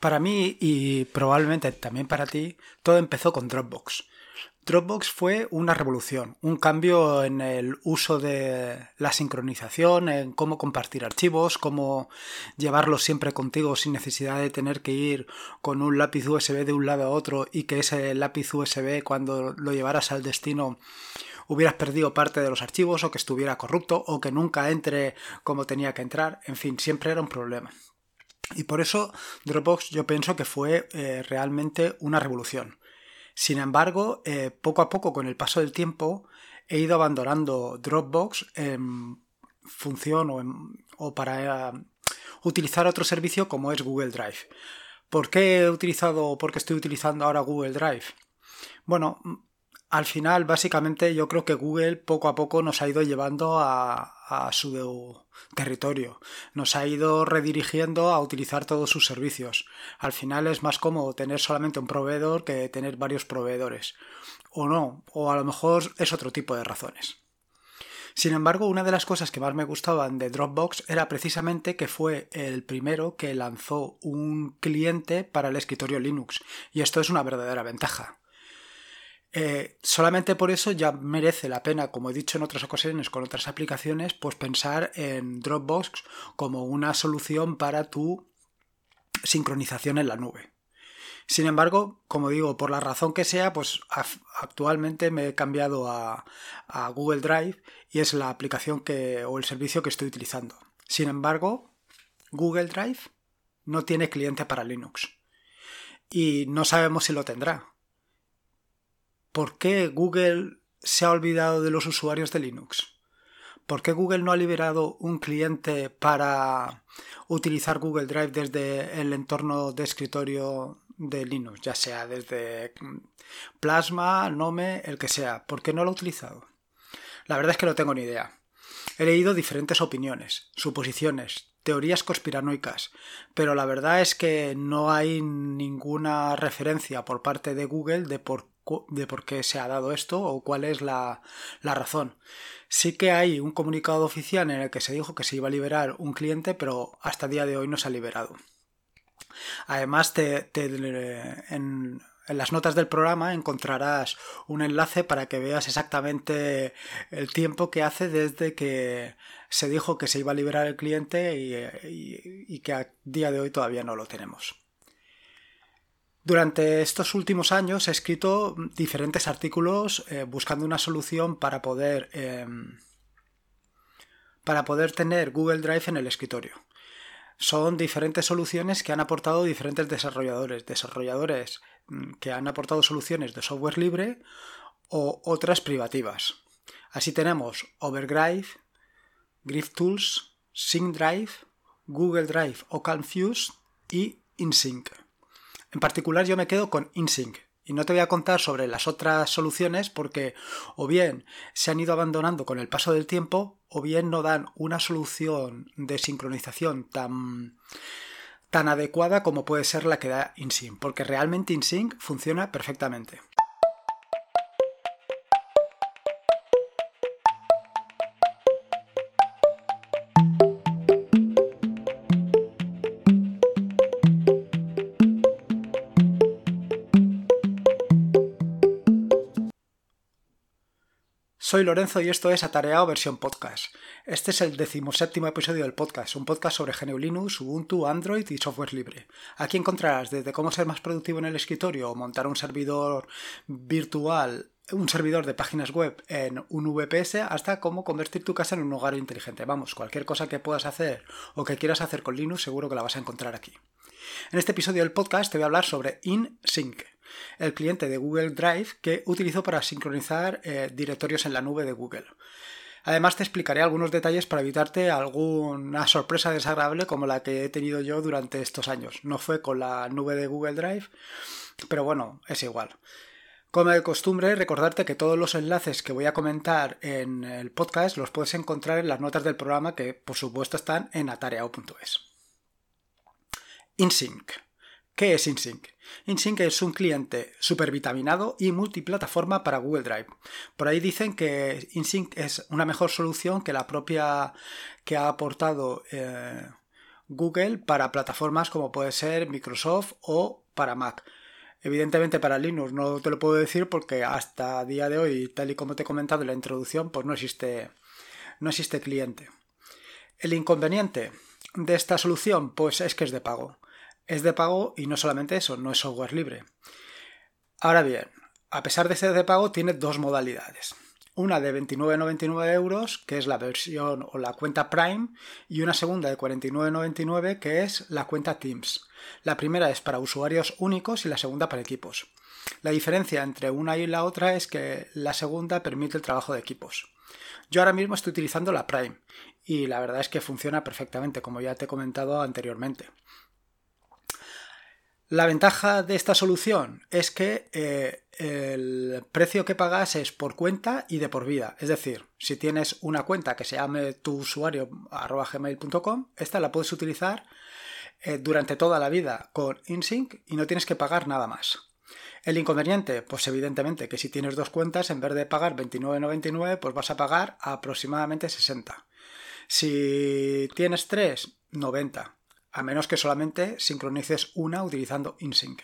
Para mí y probablemente también para ti, todo empezó con Dropbox. Dropbox fue una revolución, un cambio en el uso de la sincronización, en cómo compartir archivos, cómo llevarlos siempre contigo sin necesidad de tener que ir con un lápiz USB de un lado a otro y que ese lápiz USB cuando lo llevaras al destino hubieras perdido parte de los archivos o que estuviera corrupto o que nunca entre como tenía que entrar, en fin, siempre era un problema. Y por eso Dropbox yo pienso que fue eh, realmente una revolución. Sin embargo, eh, poco a poco con el paso del tiempo he ido abandonando Dropbox en función o, para eh, utilizar otro servicio como es Google Drive. ¿Por qué he utilizado o por qué estoy utilizando ahora Google Drive? Bueno, al final, básicamente, yo creo que Google poco a poco nos ha ido llevando a, su territorio. Nos ha ido redirigiendo a utilizar todos sus servicios. Al final es más cómodo tener solamente un proveedor que tener varios proveedores. O no, o a lo mejor es otro tipo de razones. Sin embargo, una de las cosas que más me gustaban de Dropbox era precisamente que fue el primero que lanzó un cliente para el escritorio Linux. Y esto es una verdadera ventaja. Eh, solamente por eso ya merece la pena, como he dicho en otras ocasiones con otras aplicaciones, pues pensar en Dropbox como una solución para tu sincronización en la nube. Sin embargo, como digo, por la razón que sea, pues actualmente me he cambiado a, a Google Drive y es la aplicación que o el servicio que estoy utilizando. Sin embargo, Google Drive no tiene cliente para Linux y no sabemos si lo tendrá ¿Por qué Google se ha olvidado de los usuarios de Linux? ¿Por qué Google no ha liberado un cliente para utilizar Google Drive desde el entorno de escritorio de Linux, ya sea desde Plasma, Nome, el que sea? ¿Por qué no lo ha utilizado? La verdad es que no tengo ni idea. He leído diferentes opiniones, suposiciones, teorías conspiranoicas, pero la verdad es que no hay ninguna referencia por parte de Google de por de por qué se ha dado esto o cuál es la, razón. Sí que hay un comunicado oficial en el que se dijo que se iba a liberar un cliente, pero hasta el día de hoy no se ha liberado. Además, te, en, en las notas del programa encontrarás un enlace para que veas exactamente el tiempo que hace desde que se dijo que se iba a liberar el cliente y, y que a día de hoy todavía no lo tenemos. Durante estos últimos años he escrito diferentes artículos eh, buscando una solución para poder, em, para poder tener Google Drive en el escritorio. Son diferentes soluciones que han aportado diferentes desarrolladores, desarrolladores mm, que han aportado soluciones de software libre o otras privativas. Así tenemos Overdrive, GriffTools, SyncDrive, Google Drive o Calmfuse y InSync. En particular yo me quedo con InSync y no te voy a contar sobre las otras soluciones porque o bien se han ido abandonando con el paso del tiempo o bien no dan una solución de sincronización tan tan adecuada como puede ser la que da InSync, porque realmente InSync funciona perfectamente. Soy Lorenzo y esto es Atareado versión podcast. Este es el decimoséptimo episodio del podcast, un podcast sobre GNU Linux, Ubuntu, Android y software libre. Aquí encontrarás desde cómo ser más productivo en el escritorio o montar un servidor virtual, un servidor de páginas web en un VPS, hasta cómo convertir tu casa en un hogar inteligente. Vamos, cualquier cosa que puedas hacer o que quieras hacer con Linux seguro que la vas a encontrar aquí. En este episodio del podcast te voy a hablar sobre InSync el cliente de Google Drive que utilizo para sincronizar eh, directorios en la nube de Google. Además te explicaré algunos detalles para evitarte alguna sorpresa desagradable como la que he tenido yo durante estos años. No fue con la nube de Google Drive, pero bueno, es igual. Como de costumbre, recordarte que todos los enlaces que voy a comentar en el podcast los puedes encontrar en las notas del programa que por supuesto están en atareao.es. InSync. ¿Qué es InSync? InSync es un cliente supervitaminado y multiplataforma para Google Drive. Por ahí dicen que InSync es una mejor solución que la propia que ha aportado eh, Google para plataformas como puede ser Microsoft o para Mac. Evidentemente para Linux no te lo puedo decir porque hasta día de hoy, tal y como te he comentado en la introducción, pues no existe, no existe cliente. El inconveniente de esta solución, pues es que es de pago. Es de pago y no solamente eso, no es software libre. Ahora bien, a pesar de ser de pago, tiene dos modalidades. Una de 29,99 euros, que es la versión o la cuenta Prime, y una segunda de 49,99, que es la cuenta Teams. La primera es para usuarios únicos y la segunda para equipos. La diferencia entre una y la otra es que la segunda permite el trabajo de equipos. Yo ahora mismo estoy utilizando la Prime y la verdad es que funciona perfectamente, como ya te he comentado anteriormente. La ventaja de esta solución es que eh, el precio que pagas es por cuenta y de por vida. Es decir, si tienes una cuenta que se llame tu usuario gmail.com, esta la puedes utilizar eh, durante toda la vida con InSync y no tienes que pagar nada más. El inconveniente, pues evidentemente que si tienes dos cuentas, en vez de pagar 29,99, pues vas a pagar aproximadamente 60. Si tienes tres, 90, a menos que solamente sincronices una utilizando InSync.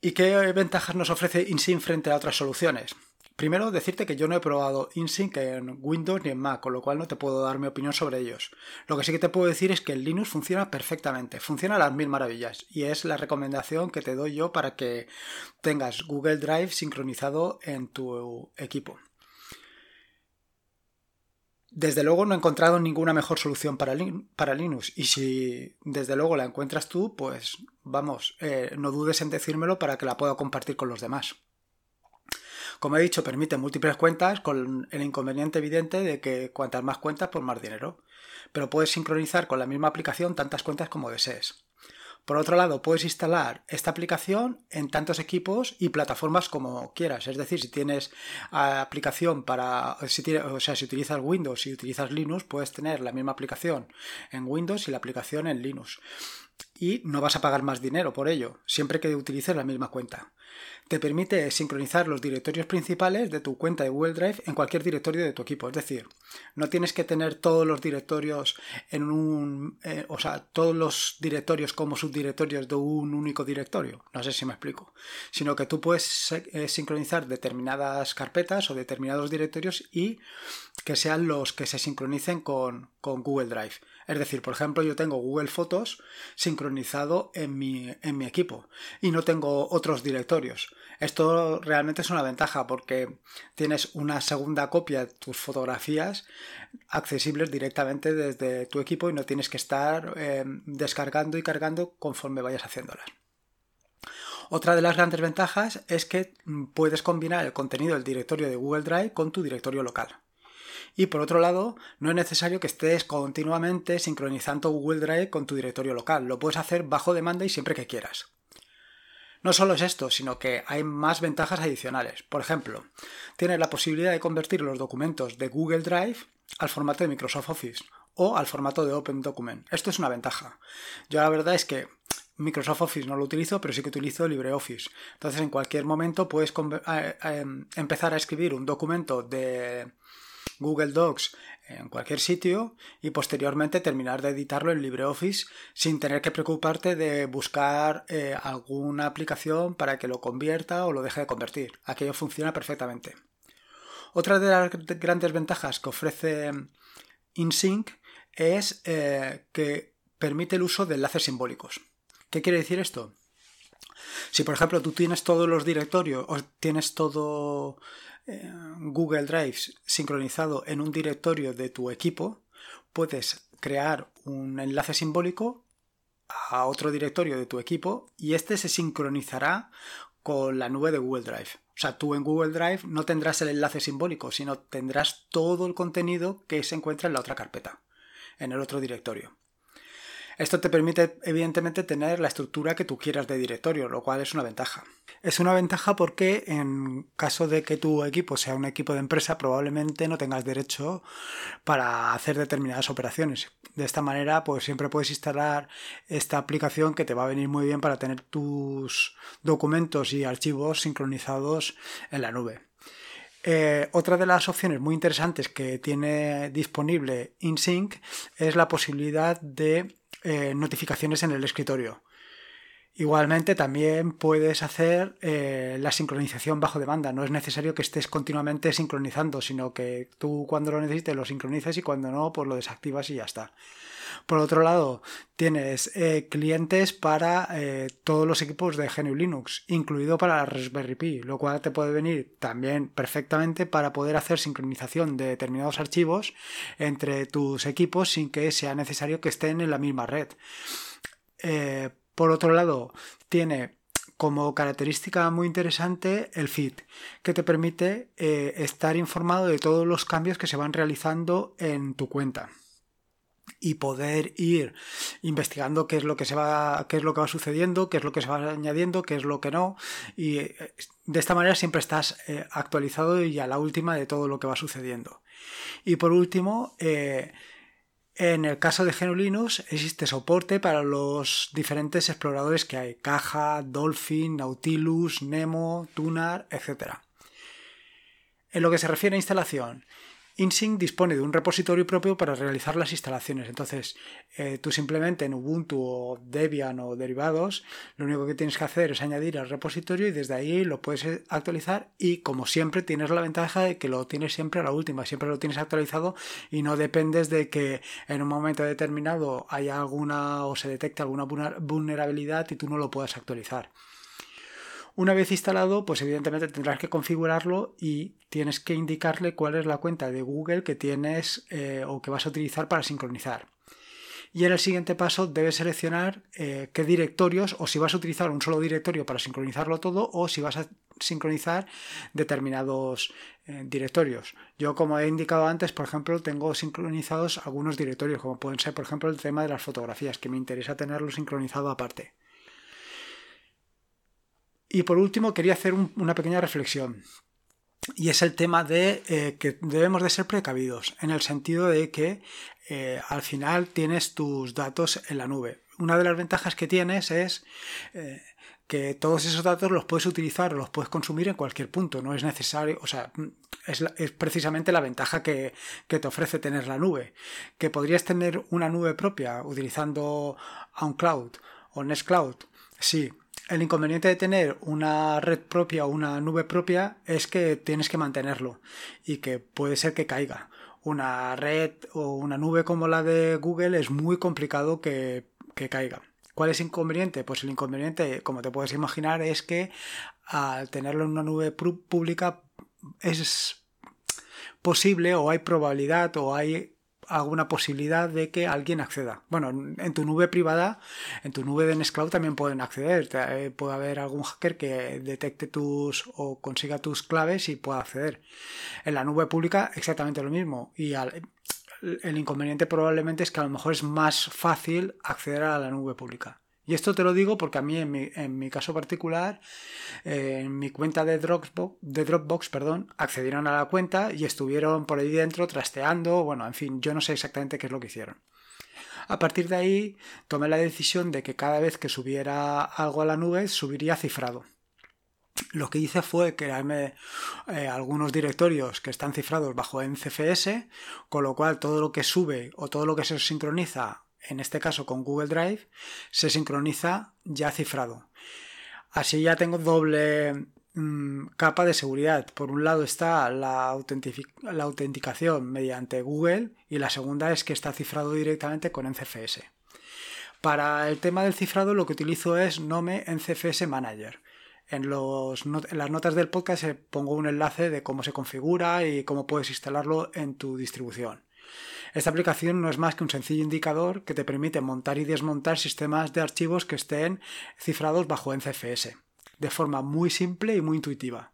¿Y qué ventajas nos ofrece InSync frente a otras soluciones? Primero, decirte que yo no he probado InSync en Windows ni en Mac, con lo cual no te puedo dar mi opinión sobre ellos. Lo que sí que te puedo decir es que el Linux funciona perfectamente, funciona a las mil maravillas, y es la recomendación que te doy yo para que tengas Google Drive sincronizado en tu equipo. Desde luego no he encontrado ninguna mejor solución para, para Linux y si desde luego la encuentras tú, pues vamos, eh, no dudes en decírmelo para que la pueda compartir con los demás. Como he dicho, permite múltiples cuentas con el inconveniente evidente de que cuantas más cuentas, pues más dinero. Pero puedes sincronizar con la misma aplicación tantas cuentas como desees. Por otro lado, puedes instalar esta aplicación en tantos equipos y plataformas como quieras. Es decir, si tienes ah, aplicación para, si o sea, si utilizas Windows y utilizas Linux, puedes tener la misma aplicación en Windows y la aplicación en Linux y no vas a pagar más dinero por ello, siempre que utilices la misma cuenta. Te permite sincronizar los directorios principales de tu cuenta de Google Drive en cualquier directorio de tu equipo, es decir, no tienes que tener todos los directorios en un, eh, o sea, todos los directorios como subdirectorios de un único directorio, no sé si me explico, sino que tú puedes eh, sincronizar determinadas carpetas o determinados directorios y que sean los que se sincronicen con, con Google Drive. Es decir, por ejemplo, yo tengo Google Fotos sincronizado en mi, en mi equipo y no tengo otros directorios. Esto realmente es una ventaja porque tienes una segunda copia de tus fotografías accesibles directamente desde tu equipo y no tienes que estar eh, descargando y cargando conforme vayas haciéndolas. Otra de las grandes ventajas es que mm, puedes combinar el contenido del directorio de Google Drive con tu directorio local. Y por otro lado, no es necesario que estés continuamente sincronizando Google Drive con tu directorio local. Lo puedes hacer bajo demanda y siempre que quieras. No solo es esto, sino que hay más ventajas adicionales. Por ejemplo, tienes la posibilidad de convertir los documentos de Google Drive al formato de Microsoft Office o al formato de Open Document. Esto es una ventaja. Yo la verdad es que Microsoft Office no lo utilizo, pero sí que utilizo LibreOffice. Entonces, en cualquier momento puedes eh, eh, empezar a escribir un documento de Google Docs en cualquier sitio y posteriormente terminar de editarlo en LibreOffice sin tener que preocuparte de buscar eh, alguna aplicación para que lo convierta o lo deje de convertir. Aquello funciona perfectamente. Otra de las grandes ventajas que ofrece InSync es eh, que permite el uso de enlaces simbólicos. ¿Qué quiere decir esto? Si por ejemplo tú tienes todos los directorios o tienes todo Google Drive sincronizado en un directorio de tu equipo, puedes crear un enlace simbólico a otro directorio de tu equipo y este se sincronizará con la nube de Google Drive. O sea, tú en Google Drive no tendrás el enlace simbólico, sino tendrás todo el contenido que se encuentra en la otra carpeta, en el otro directorio. Esto te permite, evidentemente, tener la estructura que tú quieras de directorio, lo cual es una ventaja. Es una ventaja porque en caso de que tu equipo sea un equipo de empresa, probablemente no tengas derecho para hacer determinadas operaciones. De esta manera, pues siempre puedes instalar esta aplicación que te va a venir muy bien para tener tus documentos y archivos sincronizados en la nube. Eh, otra de las opciones muy interesantes que tiene disponible InSync es la posibilidad de eh, notificaciones en el escritorio. Igualmente también puedes hacer eh, la sincronización bajo demanda. No es necesario que estés continuamente sincronizando, sino que tú cuando lo necesites lo sincronizas y cuando no, pues lo desactivas y ya está. Por otro lado, tienes eh, clientes para eh, todos los equipos de GNU Linux, incluido para la Raspberry Pi, lo cual te puede venir también perfectamente para poder hacer sincronización de determinados archivos entre tus equipos sin que sea necesario que estén en la misma red. Por otro lado, tiene como característica muy interesante el feed, que te permite eh, estar informado de todos los cambios que se van realizando en tu cuenta. Y poder ir investigando qué es lo que se va qué es lo que va sucediendo qué es lo que se va añadiendo qué es lo que no. Y eh, de esta manera siempre estás eh, actualizado y a la última de todo lo que va sucediendo. Y por último en el caso de GNU Linux existe soporte para los diferentes exploradores que hay, Caja, Dolphin, Nautilus, Nemo, Tunar, etc. En lo que se refiere a instalación, InSync dispone de un repositorio propio para realizar las instalaciones. Entonces, eh, tú simplemente en Ubuntu o Debian o derivados, lo único que tienes que hacer es añadir al repositorio y desde ahí lo puedes eh, actualizar y como siempre tienes la ventaja de que lo tienes siempre a la última, siempre lo tienes actualizado y no dependes de que en un momento determinado haya alguna o se detecte alguna vulnerabilidad y tú no lo puedas actualizar. Una vez instalado, pues evidentemente tendrás que configurarlo y tienes que indicarle cuál es la cuenta de Google que tienes eh, o que vas a utilizar para sincronizar. Y en el siguiente paso debes seleccionar eh, qué directorios o si vas a utilizar un solo directorio para sincronizarlo todo o si vas a sincronizar determinados eh, directorios. Yo como he indicado antes, por ejemplo, tengo sincronizados algunos directorios como pueden ser por ejemplo el tema de las fotografías que me interesa tenerlo sincronizado aparte. Y por último, quería hacer una pequeña reflexión. Y es el tema de eh, que debemos de ser precavidos, en el sentido de que eh, al final tienes tus datos en la nube. Una de las ventajas que tienes es eh, que todos esos datos los puedes utilizar o los puedes consumir en cualquier punto. No es necesario, o sea, es, precisamente la ventaja que, que, te ofrece tener la nube. Que podrías tener una nube propia utilizando OnCloud o Nextcloud. Sí, el inconveniente de tener una red propia o una nube propia es que tienes que mantenerlo y que puede ser que caiga. Una red o una nube como la de Google es muy complicado que, caiga. ¿Cuál es el inconveniente? Pues el inconveniente, como te puedes imaginar, es que al tenerlo en una nube pública es posible o hay probabilidad o hay alguna posibilidad de que alguien acceda. Bueno, en tu nube privada, en tu nube de Nextcloud también pueden acceder. Eh, puede haber algún hacker que detecte tus o consiga tus claves y pueda acceder. En la nube pública exactamente lo mismo. Y el inconveniente probablemente es que a lo mejor es más fácil acceder a la nube pública. Y esto te lo digo porque a mí, en mi, caso particular, eh, en mi cuenta de Dropbox, de Dropbox perdón, accedieron a la cuenta y estuvieron por ahí dentro trasteando. Bueno, en fin, yo no sé exactamente qué es lo que hicieron. A partir de ahí, tomé la decisión de que cada vez que subiera algo a la nube, subiría cifrado. Lo que hice fue crearme eh, algunos directorios que están cifrados bajo NCFS, con lo cual todo lo que sube o todo lo que se sincroniza en este caso con Google Drive, se sincroniza ya cifrado. Así ya tengo doble mm, capa de seguridad. Por un lado está la, autenticación mediante Google y la segunda es que está cifrado directamente con NCFS. Para el tema del cifrado lo que utilizo es Nome NCFS Manager. En, en, las notas del podcast pongo un enlace de cómo se configura y cómo puedes instalarlo en tu distribución. Esta aplicación no es más que un sencillo indicador que te permite montar y desmontar sistemas de archivos que estén cifrados bajo NCFS, de forma muy simple y muy intuitiva.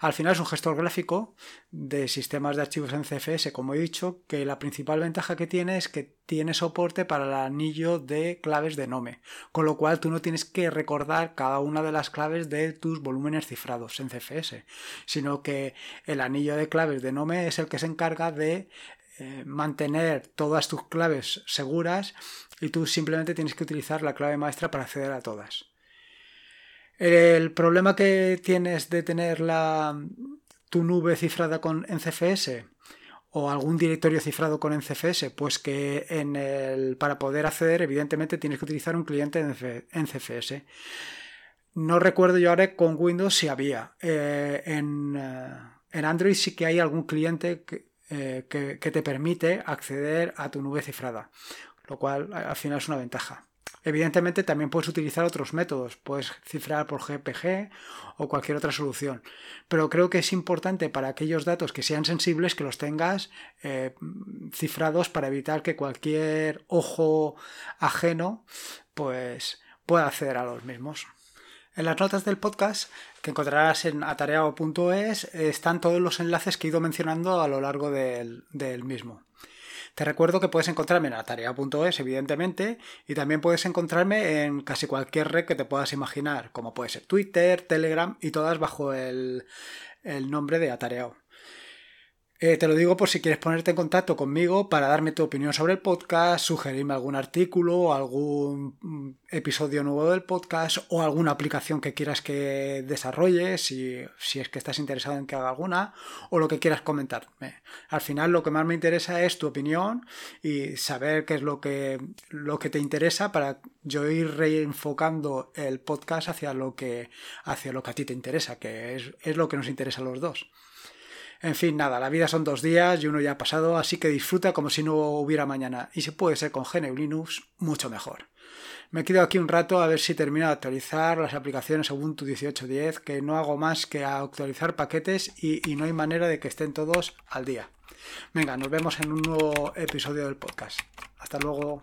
Al final es un gestor gráfico de sistemas de archivos en CFS, como he dicho, que la principal ventaja que tiene es que tiene soporte para el anillo de claves de Nome, con lo cual tú no tienes que recordar cada una de las claves de tus volúmenes cifrados en CFS, sino que el anillo de claves de Nome es el que se encarga de eh, mantener todas tus claves seguras y tú simplemente tienes que utilizar la clave maestra para acceder a todas. El problema que tienes de tener tu nube cifrada con en CFS o algún directorio cifrado con NCFS, pues que en el, para poder acceder, evidentemente, tienes que utilizar un cliente en CFS. No recuerdo yo ahora con Windows si había. Eh, en, eh, en, Android sí que hay algún cliente eh, que, te permite acceder a tu nube cifrada, lo cual al final es una ventaja. Evidentemente también puedes utilizar otros métodos, puedes cifrar por GPG o cualquier otra solución, pero creo que es importante para aquellos datos que sean sensibles que los tengas eh, cifrados para evitar que cualquier ojo ajeno pues pueda acceder a los mismos. En las notas del podcast que encontrarás en atareado.es están todos los enlaces que he ido mencionando a lo largo del mismo. Te recuerdo que puedes encontrarme en atarea.es, evidentemente, y también puedes encontrarme en casi cualquier red que te puedas imaginar, como puede ser Twitter, Telegram y todas bajo el, el nombre de Atareado. Eh, te lo digo por si quieres ponerte en contacto conmigo para darme tu opinión sobre el podcast, sugerirme algún artículo, algún mm, episodio nuevo del podcast o alguna aplicación que quieras que desarrolle, si, si es que estás interesado en que haga alguna, o lo que quieras comentarme. Al final lo que más me interesa es tu opinión y saber qué es lo que, lo que te interesa para yo ir reenfocando el podcast hacia lo que, hacia lo que a ti te interesa, que es, es lo que nos interesa a los dos. En fin, nada, la vida son dos días y uno ya ha pasado, así que disfruta como si no hubiera mañana. Y si puede ser con GNU Linux, mucho mejor. Me quedo aquí un rato a ver si termino de actualizar las aplicaciones Ubuntu 18.10, que no hago más que actualizar paquetes y, y no hay manera de que estén todos al día. Venga, nos vemos en un nuevo episodio del podcast. Hasta luego.